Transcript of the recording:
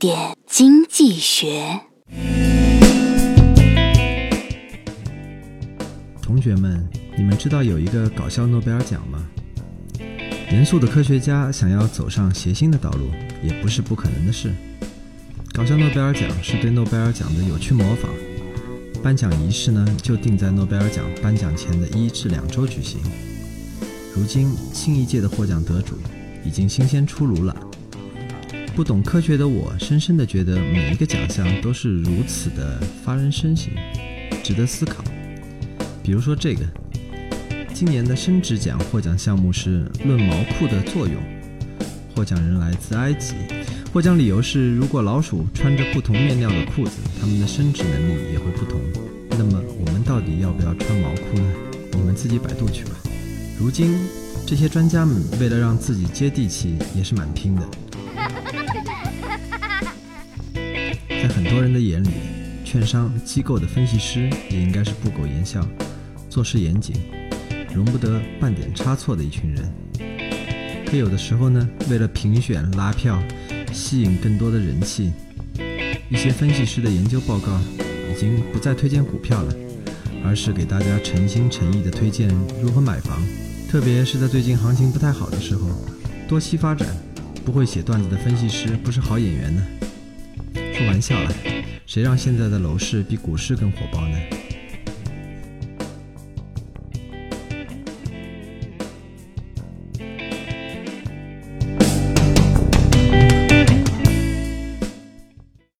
点经济学。同学们，你们知道有一个搞笑诺贝尔奖吗？严肃的科学家想要走上谐星的道路，也不是不可能的事。搞笑诺贝尔奖是对诺贝尔奖的有趣模仿，颁奖仪式呢就定在诺贝尔奖颁奖前的一至两周举行。如今新一届的获奖得主已经新鲜出炉了。不懂科学的我，深深的觉得每一个奖项都是如此的发人深省，值得思考。比如说这个，今年的升职奖获奖项目是“论毛裤的作用”，获奖人来自埃及，获奖理由是如果老鼠穿着不同面料的裤子，它们的生殖能力也会不同。那么我们到底要不要穿毛裤呢？你们自己百度去吧。如今这些专家们为了让自己接地气，也是蛮拼的。很多人的眼里，券商机构的分析师也应该是不苟言笑、做事严谨、容不得半点差错的一群人。可有的时候呢，为了评选拉票、吸引更多的人气，一些分析师的研究报告已经不再推荐股票了，而是给大家诚心诚意地推荐如何买房。特别是在最近行情不太好的时候，多期发展，不会写段子的分析师不是好演员呢。开玩笑了，谁让现在的楼市比股市更火爆呢？